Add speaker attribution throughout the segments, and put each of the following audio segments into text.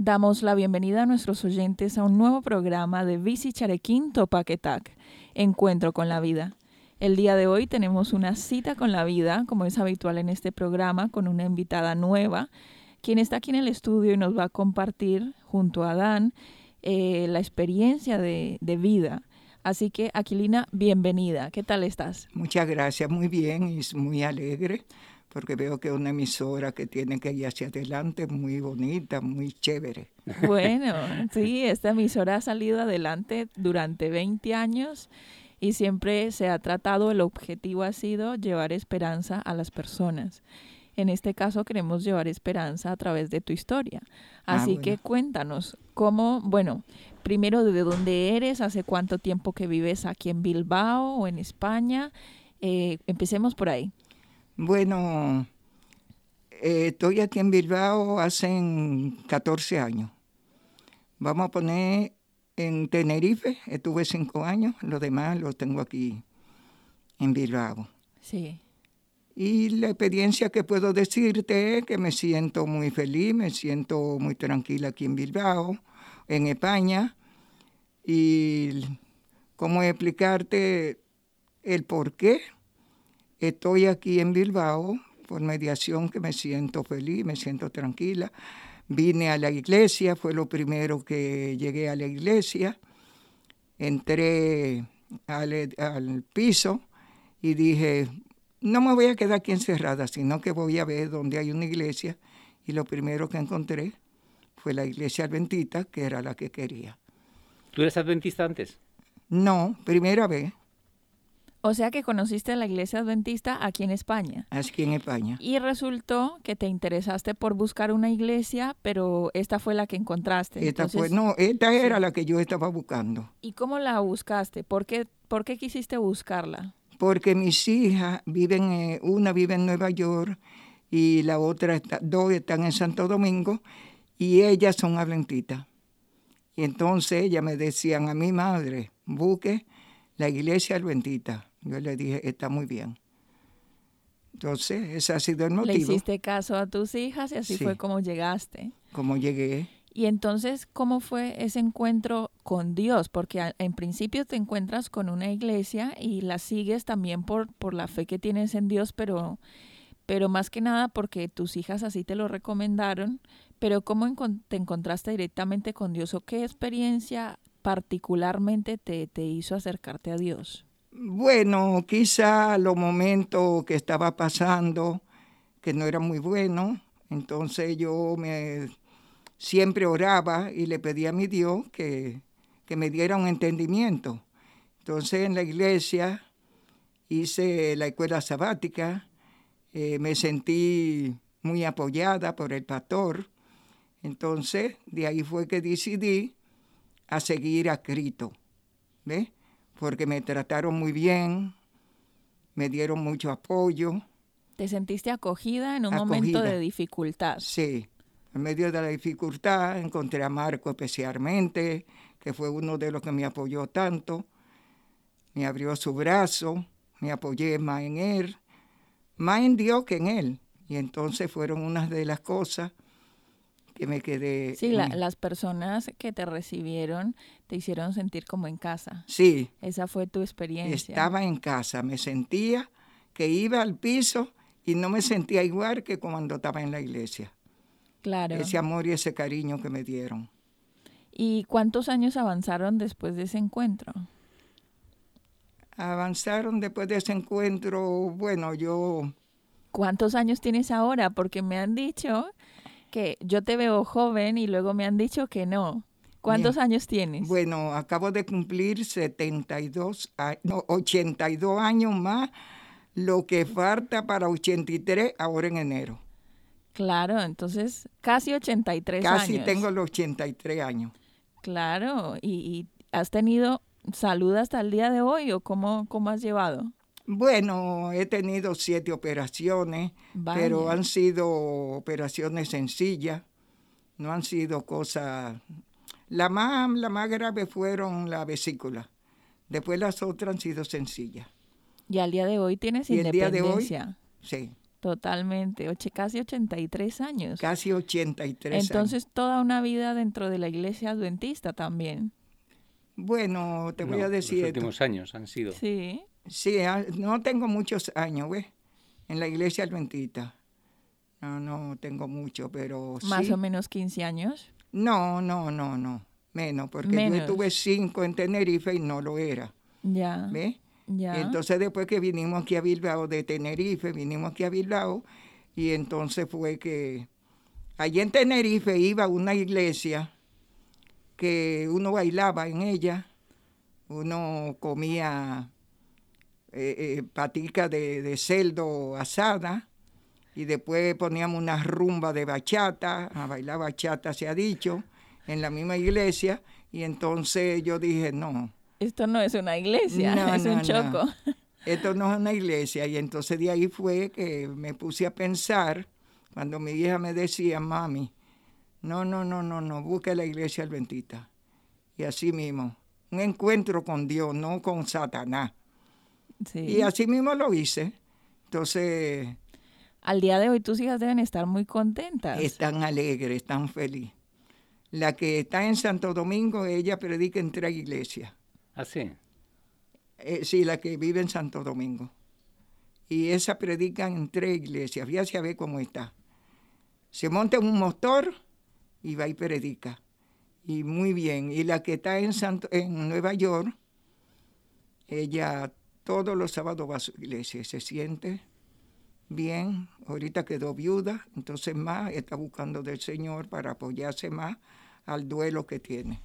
Speaker 1: Damos la bienvenida a nuestros oyentes a un nuevo programa de Bici Charequín Topaquetac, Encuentro con la Vida. El día de hoy tenemos una cita con la vida, como es habitual en este programa, con una invitada nueva, quien está aquí en el estudio y nos va a compartir junto a Dan eh, la experiencia de, de vida. Así que, Aquilina, bienvenida. ¿Qué tal estás?
Speaker 2: Muchas gracias, muy bien y muy alegre porque veo que es una emisora que tiene que ir hacia adelante, muy bonita, muy chévere.
Speaker 1: Bueno, sí, esta emisora ha salido adelante durante 20 años y siempre se ha tratado, el objetivo ha sido llevar esperanza a las personas. En este caso queremos llevar esperanza a través de tu historia.
Speaker 2: Ah,
Speaker 1: Así
Speaker 2: bueno.
Speaker 1: que cuéntanos cómo, bueno, primero de dónde eres, hace cuánto tiempo que vives aquí en Bilbao o en España. Eh, empecemos por ahí.
Speaker 2: Bueno, eh, estoy aquí en Bilbao hace 14 años. Vamos a poner en Tenerife, estuve cinco años, lo demás lo tengo aquí en Bilbao.
Speaker 1: Sí.
Speaker 2: Y la experiencia que puedo decirte es que me siento muy feliz, me siento muy tranquila aquí en Bilbao, en España. Y cómo explicarte el por qué estoy aquí en Bilbao, por mediación que me siento feliz, me siento tranquila. Vine a la iglesia, fue lo primero que llegué a la iglesia. Entré al, al piso y dije, no me voy a quedar aquí encerrada, sino que voy a ver dónde hay una iglesia. Y lo primero que encontré fue la iglesia adventista, que era la que quería.
Speaker 3: ¿Tú eres adventista antes?
Speaker 2: No, primera vez,
Speaker 1: O sea que conociste la iglesia adventista aquí en España.
Speaker 2: aquí en España.
Speaker 1: Y resultó que te interesaste por buscar una iglesia, pero esta fue la que encontraste.
Speaker 2: Esta
Speaker 1: Entonces,
Speaker 2: fue, no, esta era la que yo estaba buscando.
Speaker 1: ¿Y cómo la buscaste? ¿Por qué, por qué quisiste buscarla?
Speaker 2: Porque mis hijas viven, eh, una vive en Nueva York y la otra, está- dos están en Santo Domingo y ellas son adventistas. Y entonces ellas me decían a mi madre, busque la iglesia adventista. Yo le dije, está muy bien. Entonces, ese ha sido el
Speaker 1: Le
Speaker 2: motivo,
Speaker 1: hiciste caso a tus hijas y así
Speaker 2: Sí.
Speaker 1: fue como llegaste.
Speaker 2: como llegué.
Speaker 1: Y entonces, ¿cómo fue ese encuentro con Dios? Porque en principio te encuentras con una iglesia y la sigues también por, por la fe que tienes en Dios, pero, pero más que nada porque tus hijas así te lo recomendaron. Pero ¿cómo te encontraste directamente con Dios o qué experiencia particularmente te, te hizo acercarte a Dios?
Speaker 2: Bueno, quizá los momentos que estaba pasando, que no eran muy buenos, entonces yo me siempre oraba y le pedía a mi Dios que, que me diera un entendimiento. Entonces en la iglesia hice la escuela sabática, eh, me sentí muy apoyada por el pastor, entonces de ahí fue que decidí a seguir a Cristo, ¿ves? porque me trataron muy bien, me dieron mucho apoyo.
Speaker 1: ¿Te sentiste acogida en un momento de dificultad?
Speaker 2: Sí, en medio de la dificultad encontré a Marco especialmente, que fue uno de los que me apoyó tanto. Me abrió su brazo, me apoyé más en él, más en Dios que en él. Y entonces fueron unas de las cosas que me quedé.
Speaker 1: Sí, la- las personas que te recibieron te hicieron sentir como en casa.
Speaker 2: sí,
Speaker 1: Esa fue tu experiencia.
Speaker 2: estaba en casa, me sentía que iba al piso y no me sentía igual que cuando estaba en la iglesia.
Speaker 1: Claro.
Speaker 2: Ese amor y ese cariño que me dieron.
Speaker 1: ¿Y cuántos años avanzaron después de ese encuentro?
Speaker 2: Avanzaron después de ese encuentro, bueno, yo,
Speaker 1: ¿Cuántos años tienes ahora? Porque me han dicho que yo te veo joven y luego me han dicho que no. ¿Cuántos
Speaker 2: Bien.
Speaker 1: años tienes?
Speaker 2: bueno, acabo de cumplir 72, a- no, 82 años más, lo que falta para 83 ahora en enero.
Speaker 1: Claro, entonces casi 83
Speaker 2: Casi
Speaker 1: años.
Speaker 2: tengo los 83 años.
Speaker 1: Claro, y, y has tenido salud hasta el día de hoy o cómo, cómo has llevado?
Speaker 2: Bueno, he tenido siete operaciones, pero han sido operaciones sencillas, no han sido cosas... La más, la más grave fueron la vesícula, después las otras han sido sencillas.
Speaker 1: Y al día de hoy tienes
Speaker 2: Y el día de hoy-
Speaker 1: independencia.
Speaker 2: Sí,
Speaker 1: Totalmente, Oche, casi 83 años.
Speaker 2: Casi 83
Speaker 1: Entonces, toda una vida dentro de la iglesia adventista también.
Speaker 2: Bueno, te voy a decir.
Speaker 3: Los últimos años han sido.
Speaker 1: Sí.
Speaker 2: Sí, ah, no tengo muchos años, ¿ves? En la iglesia adventista. No, no tengo mucho, pero
Speaker 1: Más o menos 15 años.
Speaker 2: No, no, no, no. Menos, porque yo tuve cinco en Tenerife y no lo era.
Speaker 1: Ya.
Speaker 2: ¿Ves? Entonces después que vinimos aquí a Bilbao de Tenerife, vinimos aquí a Bilbao y entonces fue que allí en Tenerife iba a una iglesia que uno bailaba en ella, uno comía eh, eh, patica de, de, celdo asada y después poníamos una rumba de bachata, a bailar bachata se ha dicho, en la misma iglesia y entonces yo dije, no,
Speaker 1: esto no es una iglesia, es un choco.
Speaker 2: Esto no es una iglesia. Y entonces de ahí fue que me puse a pensar, cuando mi hija me decía, mami, no, no, no, no, no, busque la iglesia adventista. Y así mismo, un encuentro con Dios, no con Satanás. Y así mismo lo hice. Entonces...
Speaker 1: Al día de hoy tus hijas deben estar muy contentas.
Speaker 2: Están alegres, están felices. La que está en Santo Domingo, ella predica en tres iglesias.
Speaker 3: ¿Ah, sí?
Speaker 2: Eh, sí, la que vive en Santo Domingo. Y esa predica en tres iglesias. Ya se ve cómo está. Se monta en un motor y va y predica. Y muy bien. Y la que está en, Santo, en Nueva York, ella todos los sábados va a su iglesia. Se siente bien. Ahorita quedó viuda, entonces más está buscando del Señor para apoyarse más al duelo que tiene.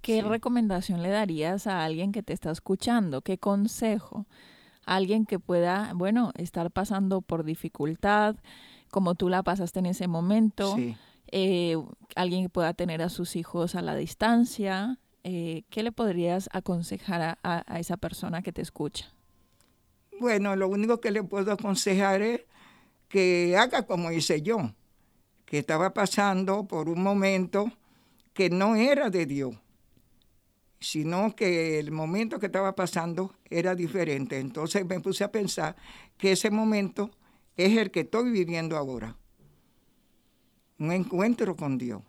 Speaker 1: ¿Qué recomendación le darías a alguien que te está escuchando? ¿Qué consejo? Alguien que pueda, bueno, estar pasando por dificultad, como tú la pasaste en ese momento. Eh, alguien que pueda tener a sus hijos a la distancia. Eh, ¿Qué le podrías aconsejar a, a esa persona que te escucha?
Speaker 2: Bueno, lo único que le puedo aconsejar es que haga como hice yo, que estaba pasando por un momento que no era de Dios sino que el momento que estaba pasando era diferente. Entonces me puse a pensar que ese momento es el que estoy viviendo ahora. Un encuentro con Dios.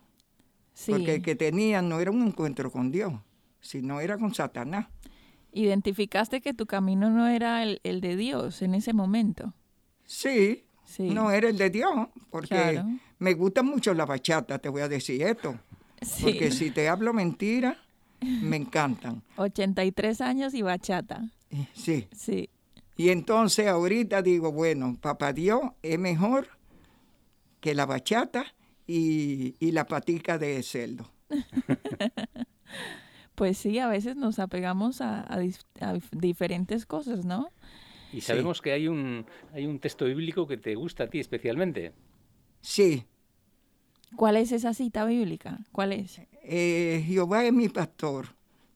Speaker 2: Porque el que tenía no era un encuentro con Dios, sino era con Satanás.
Speaker 1: ¿Identificaste que tu camino no era el, de Dios en ese momento?
Speaker 2: Sí, no era el de Dios, porque me gusta mucho la bachata, te voy a decir esto. Porque si te hablo mentira, me encantan.
Speaker 1: 83 años y bachata.
Speaker 2: Eh, sí.
Speaker 1: Sí.
Speaker 2: Y entonces ahorita digo, bueno, papá Dios es mejor que la bachata y, la patica de celdo.
Speaker 1: pues sí, a veces nos apegamos a, diferentes cosas, ¿no?
Speaker 3: Y sabemos que hay un, hay un texto bíblico que te gusta a ti especialmente.
Speaker 2: Sí,
Speaker 1: ¿Cuál es esa cita bíblica? ¿Cuál es?
Speaker 2: Eh, Jehová es mi pastor,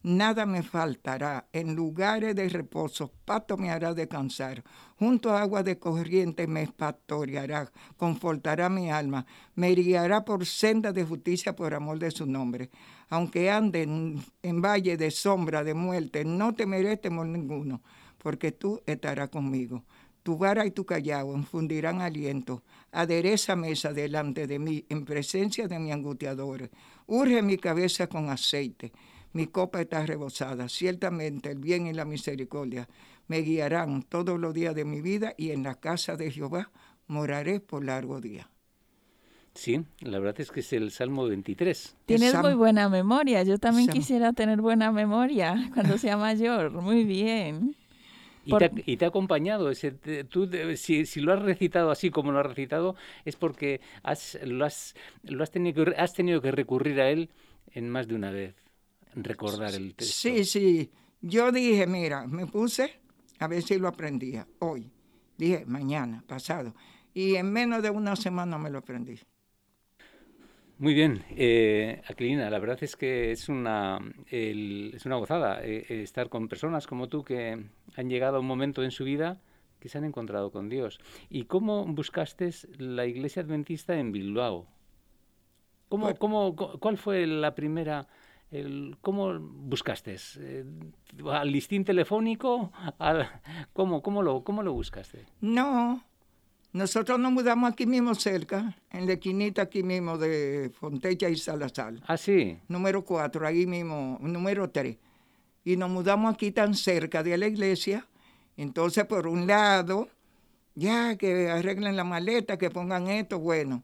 Speaker 2: nada me faltará. En lugares de reposo, pato me hará descansar. Junto a agua de corriente me pastoreará, confortará mi alma. Me guiará por senda de justicia por amor de su nombre. Aunque ande en, valle de sombra de muerte, no temeré temor ninguno, porque tú estarás conmigo. Tu vara y tu callao infundirán aliento. Adereza mesa delante de mí en presencia de mi angustiador. Urge mi cabeza con aceite. Mi copa está rebosada. Ciertamente el bien y la misericordia me guiarán todos los días de mi vida y en la casa de Jehová moraré por largo día.
Speaker 3: Sí, la verdad es que es el Salmo 23.
Speaker 1: Tienes muy buena memoria. Yo también quisiera tener buena memoria cuando sea mayor. Muy bien.
Speaker 3: Y, te ha, acompañado, ese, tú, si, lo has recitado así como lo has recitado, es porque has, lo, has, lo has, tenido que, has tenido que recurrir a él en más de una vez, recordar el texto.
Speaker 2: Sí, sí. Yo dije, mira, me puse a ver si lo aprendía hoy. Dije, mañana, pasado. Y en menos de una semana me lo aprendí.
Speaker 3: Muy bien, eh, Aquilina, la verdad es que es una, es una gozada eh, eh, estar con personas como tú que han llegado a un momento en su vida que se han encontrado con Dios. ¿Y cómo buscaste la iglesia adventista en Bilbao? ¿Cómo, cómo, ¿Cuál fue la primera, el, cómo buscaste? Eh, ¿Al listín telefónico? ¿Cómo, cómo, lo, ¿Cómo lo buscaste?
Speaker 2: No, Nosotros nos mudamos aquí mismo cerca, en la esquinita aquí mismo de Fontecha y Salazar.
Speaker 3: Ah, sí.
Speaker 2: Número 4, ahí mismo, número 3. Y nos mudamos aquí tan cerca de la iglesia. Entonces, por un lado, ya que arreglen la maleta, que pongan esto, bueno,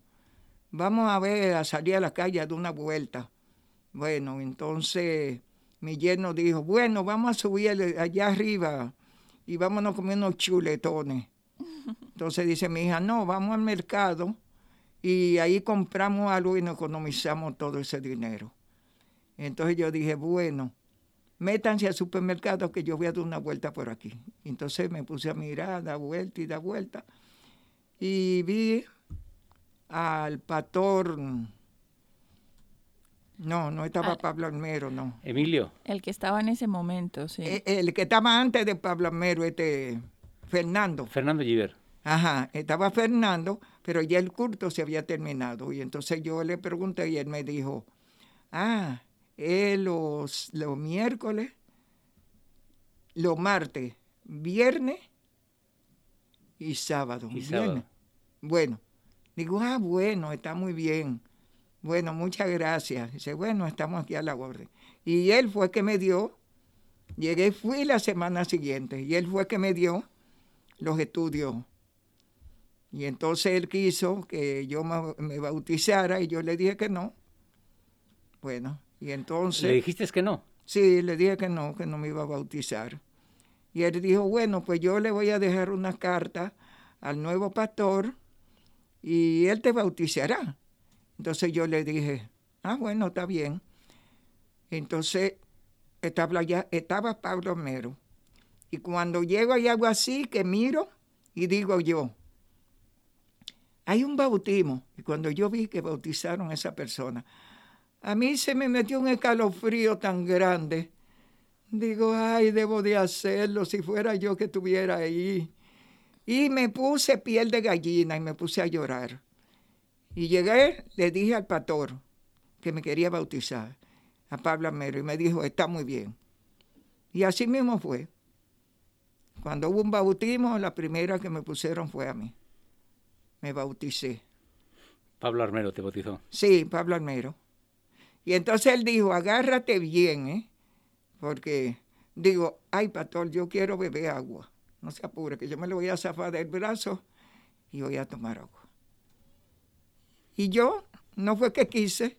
Speaker 2: vamos a ver, a salir a la calle de una vuelta. Bueno, entonces mi yerno dijo, bueno, vamos a subir allá arriba y vámonos a comer unos chuletones. Entonces dice mi hija, no, vamos al mercado y ahí compramos algo y nos economizamos todo ese dinero. Entonces yo dije, bueno, métanse al supermercado que yo voy a dar una vuelta por aquí. Entonces me puse a mirar, da vuelta y da vuelta. Y vi al pastor. No, no estaba
Speaker 1: Ah.
Speaker 2: Pablo Almero, no.
Speaker 3: Emilio.
Speaker 1: El que estaba en ese momento, sí.
Speaker 2: Eh, El que estaba antes de Pablo Almero, este Fernando.
Speaker 3: Fernando Giver.
Speaker 2: Ajá, estaba Fernando, pero ya el culto se había terminado. Y entonces yo le pregunté y él me dijo, ah, eh, los, los miércoles, los martes, viernes y sábado.
Speaker 3: Y sábado.
Speaker 2: Bueno, digo, ah, bueno, está muy bien. Bueno, muchas gracias. Dice, bueno, estamos aquí a la orden. Y él fue que me dio, llegué, fui la semana siguiente, y él fue que me dio los estudios. Y entonces él quiso que yo me, bautizara y yo le dije que no. Bueno, y entonces...
Speaker 3: ¿Le dijiste que no?
Speaker 2: Sí, le dije que no, que no me iba a bautizar. Y él dijo, bueno, pues yo le voy a dejar una carta al nuevo pastor y él te bautizará. Entonces yo le dije, ah, bueno, está bien. Entonces estaba, ya, estaba Pablo Mero. Y cuando llego y hago así, que miro y digo yo, hay un bautismo. Y cuando yo vi que bautizaron a esa persona, a mí se me metió un escalofrío tan grande. Digo, ay, debo de hacerlo si fuera yo que estuviera ahí. Y me puse piel de gallina y me puse a llorar. Y llegué, le dije al pastor que me quería bautizar, a Pablo Amero, y me dijo, está muy bien. Y así mismo fue. Cuando hubo un bautismo, la primera que me pusieron fue a mí. Me bauticé.
Speaker 3: Pablo Armero te bautizó.
Speaker 2: Sí, Pablo Almero. Y entonces él dijo, agárrate bien, ¿eh? Porque digo, ay, pastor, yo quiero beber agua. No se apure, que yo me lo voy a zafar del brazo y voy a tomar agua. Y yo, no fue que quise,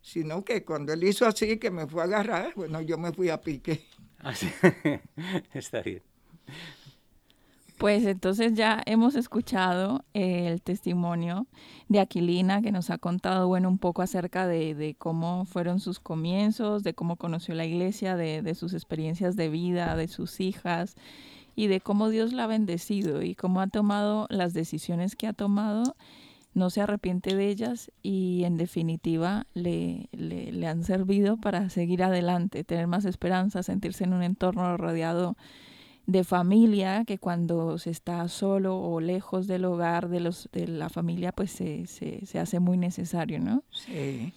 Speaker 2: sino que cuando él hizo así, que me fue a agarrar, bueno, yo me fui a pique.
Speaker 3: Ah, sí. Está bien.
Speaker 1: Pues entonces ya hemos escuchado eh, el testimonio de Aquilina que nos ha contado, bueno, un poco acerca de, de cómo fueron sus comienzos, de cómo conoció la iglesia, de, de sus experiencias de vida, de sus hijas y de cómo Dios la ha bendecido y cómo ha tomado las decisiones que ha tomado, no se arrepiente de ellas y en definitiva le, le, le han servido para seguir adelante, tener más esperanza, sentirse en un entorno rodeado de familia que cuando se está solo o lejos del hogar de los de la familia pues se, se, se hace muy necesario no
Speaker 2: Sí.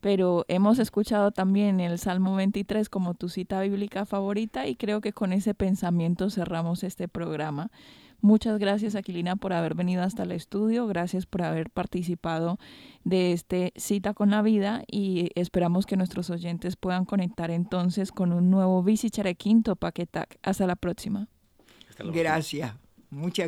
Speaker 1: pero hemos escuchado también el Salmo 23 como tu cita bíblica favorita y creo que con ese pensamiento cerramos este programa Muchas gracias, Aquilina, por haber venido hasta el estudio. Gracias por haber participado de este Cita con la Vida y esperamos que nuestros oyentes puedan conectar entonces con un nuevo Bici Charequinto Paquetac. Hasta la próxima.
Speaker 3: Hasta luego.
Speaker 2: Gracias. Muchas